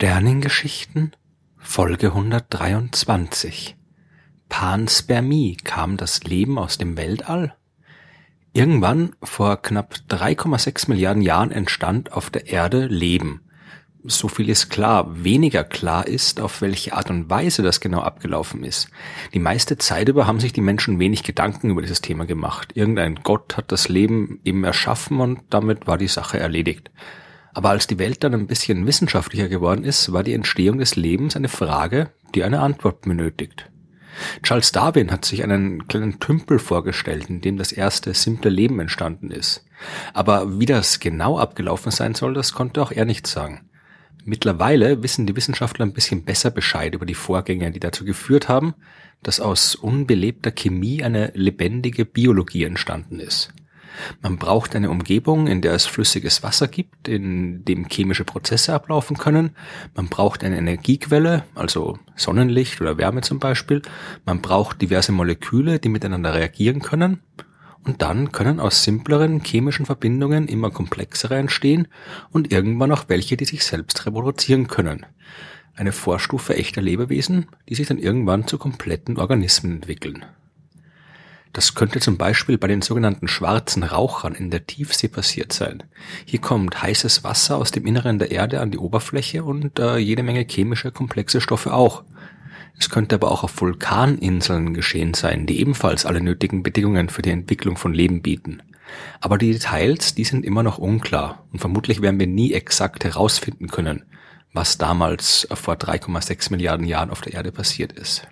Sternengeschichten Folge 123 Panspermie kam das Leben aus dem Weltall? Irgendwann vor knapp 3,6 Milliarden Jahren entstand auf der Erde Leben. So viel ist klar. Weniger klar ist, auf welche Art und Weise das genau abgelaufen ist. Die meiste Zeit über haben sich die Menschen wenig Gedanken über dieses Thema gemacht. Irgendein Gott hat das Leben eben erschaffen und damit war die Sache erledigt. Aber als die Welt dann ein bisschen wissenschaftlicher geworden ist, war die Entstehung des Lebens eine Frage, die eine Antwort benötigt. Charles Darwin hat sich einen kleinen Tümpel vorgestellt, in dem das erste simple Leben entstanden ist. Aber wie das genau abgelaufen sein soll, das konnte auch er nicht sagen. Mittlerweile wissen die Wissenschaftler ein bisschen besser Bescheid über die Vorgänge, die dazu geführt haben, dass aus unbelebter Chemie eine lebendige Biologie entstanden ist. Man braucht eine Umgebung, in der es flüssiges Wasser gibt, in dem chemische Prozesse ablaufen können. Man braucht eine Energiequelle, also Sonnenlicht oder Wärme zum Beispiel. Man braucht diverse Moleküle, die miteinander reagieren können. Und dann können aus simpleren chemischen Verbindungen immer komplexere entstehen und irgendwann auch welche, die sich selbst reproduzieren können. Eine Vorstufe echter Lebewesen, die sich dann irgendwann zu kompletten Organismen entwickeln. Das könnte zum Beispiel bei den sogenannten schwarzen Rauchern in der Tiefsee passiert sein. Hier kommt heißes Wasser aus dem Inneren der Erde an die Oberfläche und äh, jede Menge chemische komplexe Stoffe auch. Es könnte aber auch auf Vulkaninseln geschehen sein, die ebenfalls alle nötigen Bedingungen für die Entwicklung von Leben bieten. Aber die Details, die sind immer noch unklar und vermutlich werden wir nie exakt herausfinden können, was damals vor 3,6 Milliarden Jahren auf der Erde passiert ist.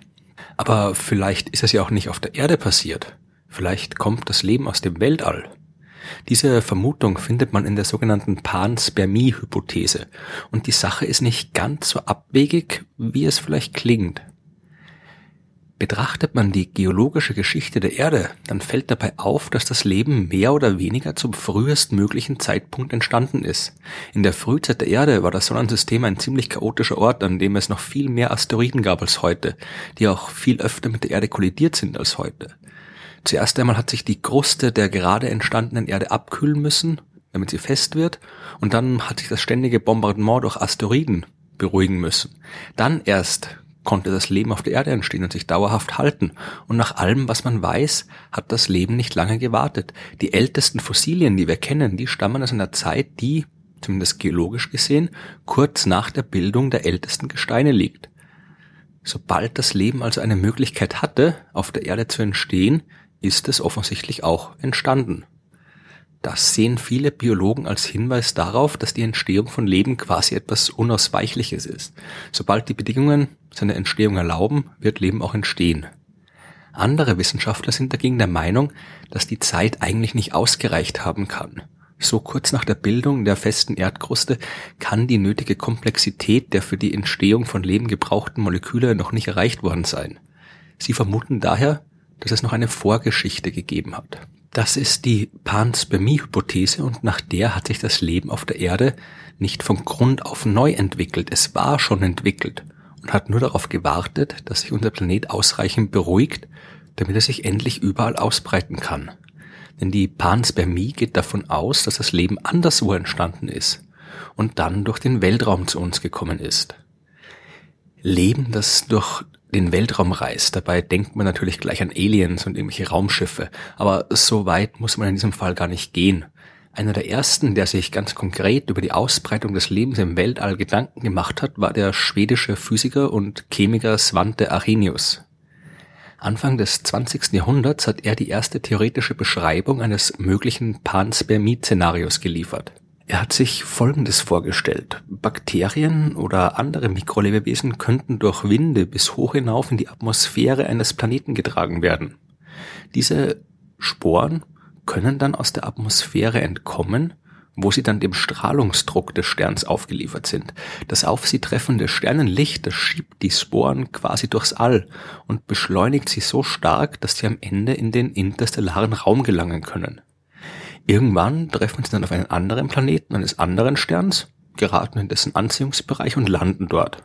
Aber vielleicht ist es ja auch nicht auf der Erde passiert. Vielleicht kommt das Leben aus dem Weltall. Diese Vermutung findet man in der sogenannten Panspermie-Hypothese und die Sache ist nicht ganz so abwegig, wie es vielleicht klingt. Betrachtet man die geologische Geschichte der Erde, dann fällt dabei auf, dass das Leben mehr oder weniger zum frühestmöglichen Zeitpunkt entstanden ist. In der Frühzeit der Erde war das Sonnensystem ein ziemlich chaotischer Ort, an dem es noch viel mehr Asteroiden gab als heute, die auch viel öfter mit der Erde kollidiert sind als heute. Zuerst einmal hat sich die Kruste der gerade entstandenen Erde abkühlen müssen, damit sie fest wird, und dann hat sich das ständige Bombardement durch Asteroiden beruhigen müssen. Dann erst konnte das Leben auf der Erde entstehen und sich dauerhaft halten. Und nach allem, was man weiß, hat das Leben nicht lange gewartet. Die ältesten Fossilien, die wir kennen, die stammen aus einer Zeit, die, zumindest geologisch gesehen, kurz nach der Bildung der ältesten Gesteine liegt. Sobald das Leben also eine Möglichkeit hatte, auf der Erde zu entstehen, ist es offensichtlich auch entstanden. Das sehen viele Biologen als Hinweis darauf, dass die Entstehung von Leben quasi etwas Unausweichliches ist. Sobald die Bedingungen seine Entstehung erlauben, wird Leben auch entstehen. Andere Wissenschaftler sind dagegen der Meinung, dass die Zeit eigentlich nicht ausgereicht haben kann. So kurz nach der Bildung der festen Erdkruste kann die nötige Komplexität der für die Entstehung von Leben gebrauchten Moleküle noch nicht erreicht worden sein. Sie vermuten daher, dass es noch eine Vorgeschichte gegeben hat. Das ist die Panspermie-Hypothese und nach der hat sich das Leben auf der Erde nicht von Grund auf neu entwickelt. Es war schon entwickelt und hat nur darauf gewartet, dass sich unser Planet ausreichend beruhigt, damit er sich endlich überall ausbreiten kann. Denn die Panspermie geht davon aus, dass das Leben anderswo entstanden ist und dann durch den Weltraum zu uns gekommen ist. Leben, das durch den Weltraum reist. Dabei denkt man natürlich gleich an Aliens und irgendwelche Raumschiffe. Aber so weit muss man in diesem Fall gar nicht gehen. Einer der ersten, der sich ganz konkret über die Ausbreitung des Lebens im Weltall Gedanken gemacht hat, war der schwedische Physiker und Chemiker Svante Arrhenius. Anfang des 20. Jahrhunderts hat er die erste theoretische Beschreibung eines möglichen Panspermie-Szenarios geliefert. Er hat sich Folgendes vorgestellt. Bakterien oder andere Mikrolebewesen könnten durch Winde bis hoch hinauf in die Atmosphäre eines Planeten getragen werden. Diese Sporen können dann aus der Atmosphäre entkommen, wo sie dann dem Strahlungsdruck des Sterns aufgeliefert sind. Das auf sie treffende Sternenlicht, das schiebt die Sporen quasi durchs All und beschleunigt sie so stark, dass sie am Ende in den interstellaren Raum gelangen können. Irgendwann treffen sie dann auf einen anderen Planeten eines anderen Sterns, geraten in dessen Anziehungsbereich und landen dort.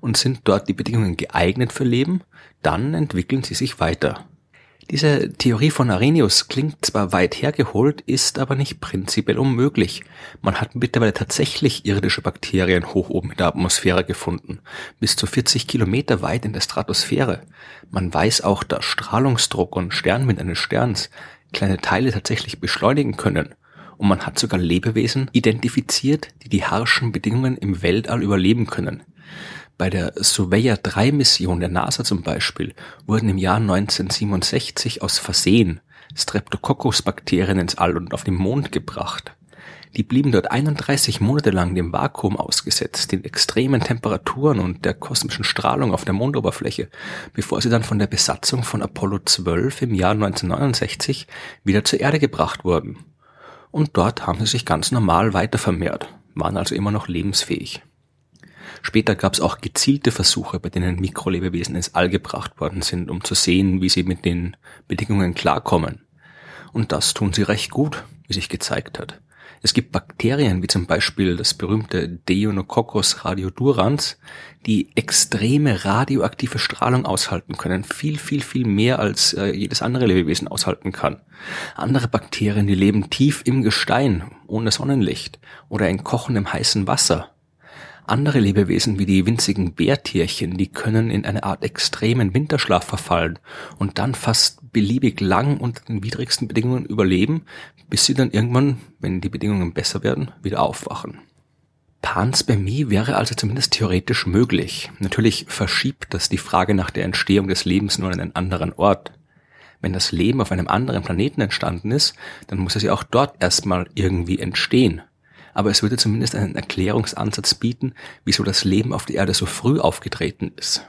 Und sind dort die Bedingungen geeignet für Leben, dann entwickeln sie sich weiter. Diese Theorie von Arrhenius klingt zwar weit hergeholt, ist aber nicht prinzipiell unmöglich. Man hat mittlerweile tatsächlich irdische Bakterien hoch oben in der Atmosphäre gefunden, bis zu 40 Kilometer weit in der Stratosphäre. Man weiß auch, dass Strahlungsdruck und Sternwind eines Sterns kleine Teile tatsächlich beschleunigen können. Und man hat sogar Lebewesen identifiziert, die die harschen Bedingungen im Weltall überleben können. Bei der Surveyor 3 Mission der NASA zum Beispiel wurden im Jahr 1967 aus Versehen Streptococcus-Bakterien ins All und auf den Mond gebracht. Die blieben dort 31 Monate lang dem Vakuum ausgesetzt, den extremen Temperaturen und der kosmischen Strahlung auf der Mondoberfläche, bevor sie dann von der Besatzung von Apollo 12 im Jahr 1969 wieder zur Erde gebracht wurden. Und dort haben sie sich ganz normal weiter vermehrt, waren also immer noch lebensfähig. Später gab es auch gezielte Versuche, bei denen Mikrolebewesen ins All gebracht worden sind, um zu sehen, wie sie mit den Bedingungen klarkommen. Und das tun sie recht gut, wie sich gezeigt hat. Es gibt Bakterien, wie zum Beispiel das berühmte Deonococcus radiodurans, die extreme radioaktive Strahlung aushalten können. Viel, viel, viel mehr als äh, jedes andere Lebewesen aushalten kann. Andere Bakterien, die leben tief im Gestein, ohne Sonnenlicht oder in kochendem heißen Wasser. Andere Lebewesen wie die winzigen Bärtierchen, die können in eine Art extremen Winterschlaf verfallen und dann fast beliebig lang unter den widrigsten Bedingungen überleben, bis sie dann irgendwann, wenn die Bedingungen besser werden, wieder aufwachen. Panspermie wäre also zumindest theoretisch möglich. Natürlich verschiebt das die Frage nach der Entstehung des Lebens nur an einen anderen Ort. Wenn das Leben auf einem anderen Planeten entstanden ist, dann muss es ja auch dort erstmal irgendwie entstehen aber es würde zumindest einen Erklärungsansatz bieten, wieso das Leben auf der Erde so früh aufgetreten ist.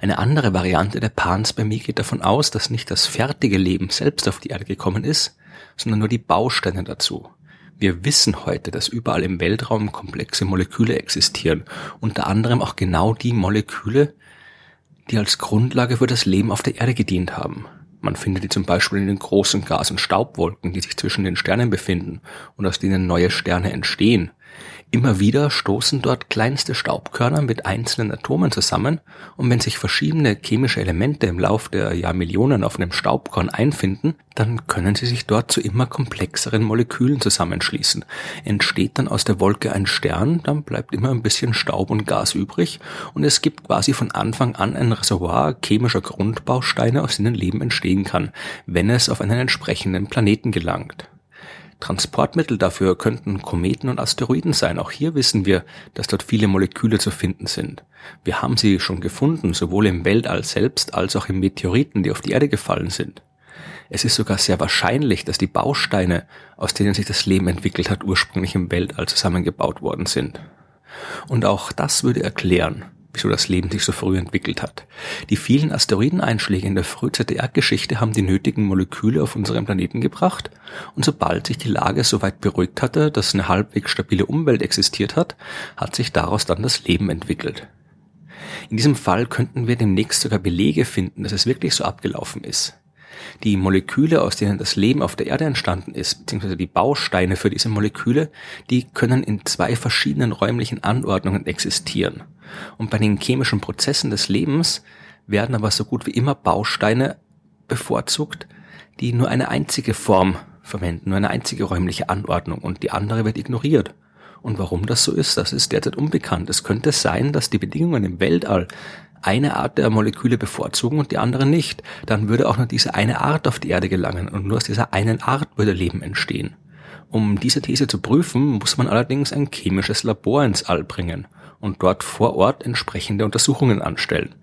Eine andere Variante der Panspermie geht davon aus, dass nicht das fertige Leben selbst auf die Erde gekommen ist, sondern nur die Bausteine dazu. Wir wissen heute, dass überall im Weltraum komplexe Moleküle existieren, unter anderem auch genau die Moleküle, die als Grundlage für das Leben auf der Erde gedient haben. Man findet die zum Beispiel in den großen Gas- und Staubwolken, die sich zwischen den Sternen befinden und aus denen neue Sterne entstehen. Immer wieder stoßen dort kleinste Staubkörner mit einzelnen Atomen zusammen und wenn sich verschiedene chemische Elemente im Lauf der Jahrmillionen auf einem Staubkorn einfinden, dann können sie sich dort zu immer komplexeren Molekülen zusammenschließen. Entsteht dann aus der Wolke ein Stern, dann bleibt immer ein bisschen Staub und Gas übrig und es gibt quasi von Anfang an ein Reservoir chemischer Grundbausteine, aus denen Leben entstehen kann, wenn es auf einen entsprechenden Planeten gelangt. Transportmittel dafür könnten Kometen und Asteroiden sein. Auch hier wissen wir, dass dort viele Moleküle zu finden sind. Wir haben sie schon gefunden, sowohl im Weltall selbst als auch in Meteoriten, die auf die Erde gefallen sind. Es ist sogar sehr wahrscheinlich, dass die Bausteine, aus denen sich das Leben entwickelt hat, ursprünglich im Weltall zusammengebaut worden sind. Und auch das würde erklären, wieso das Leben sich so früh entwickelt hat. Die vielen Asteroideneinschläge in der Frühzeit der Erdgeschichte haben die nötigen Moleküle auf unseren Planeten gebracht und sobald sich die Lage so weit beruhigt hatte, dass eine halbwegs stabile Umwelt existiert hat, hat sich daraus dann das Leben entwickelt. In diesem Fall könnten wir demnächst sogar Belege finden, dass es wirklich so abgelaufen ist. Die Moleküle, aus denen das Leben auf der Erde entstanden ist, beziehungsweise die Bausteine für diese Moleküle, die können in zwei verschiedenen räumlichen Anordnungen existieren. Und bei den chemischen Prozessen des Lebens werden aber so gut wie immer Bausteine bevorzugt, die nur eine einzige Form verwenden, nur eine einzige räumliche Anordnung und die andere wird ignoriert. Und warum das so ist, das ist derzeit unbekannt. Es könnte sein, dass die Bedingungen im Weltall eine Art der Moleküle bevorzugen und die andere nicht. Dann würde auch nur diese eine Art auf die Erde gelangen und nur aus dieser einen Art würde Leben entstehen. Um diese These zu prüfen, muss man allerdings ein chemisches Labor ins All bringen und dort vor Ort entsprechende Untersuchungen anstellen.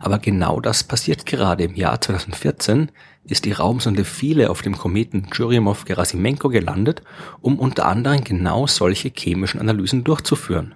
Aber genau das passiert gerade. Im Jahr 2014 ist die Raumsonde Philae auf dem Kometen Churyumov-Gerasimenko gelandet, um unter anderem genau solche chemischen Analysen durchzuführen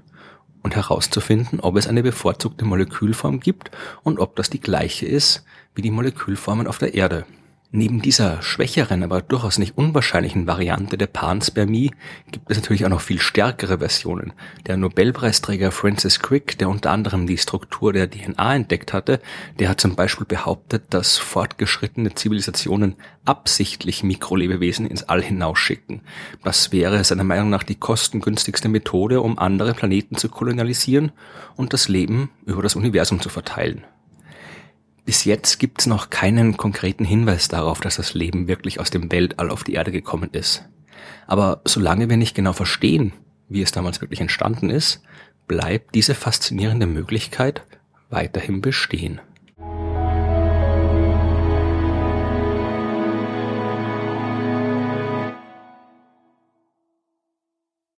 und herauszufinden, ob es eine bevorzugte Molekülform gibt und ob das die gleiche ist wie die Molekülformen auf der Erde. Neben dieser schwächeren, aber durchaus nicht unwahrscheinlichen Variante der Panspermie gibt es natürlich auch noch viel stärkere Versionen. Der Nobelpreisträger Francis Crick, der unter anderem die Struktur der DNA entdeckt hatte, der hat zum Beispiel behauptet, dass fortgeschrittene Zivilisationen absichtlich Mikrolebewesen ins All hinausschicken. Das wäre seiner Meinung nach die kostengünstigste Methode, um andere Planeten zu kolonialisieren und das Leben über das Universum zu verteilen. Bis jetzt gibt's noch keinen konkreten Hinweis darauf, dass das Leben wirklich aus dem Weltall auf die Erde gekommen ist. Aber solange wir nicht genau verstehen, wie es damals wirklich entstanden ist, bleibt diese faszinierende Möglichkeit weiterhin bestehen.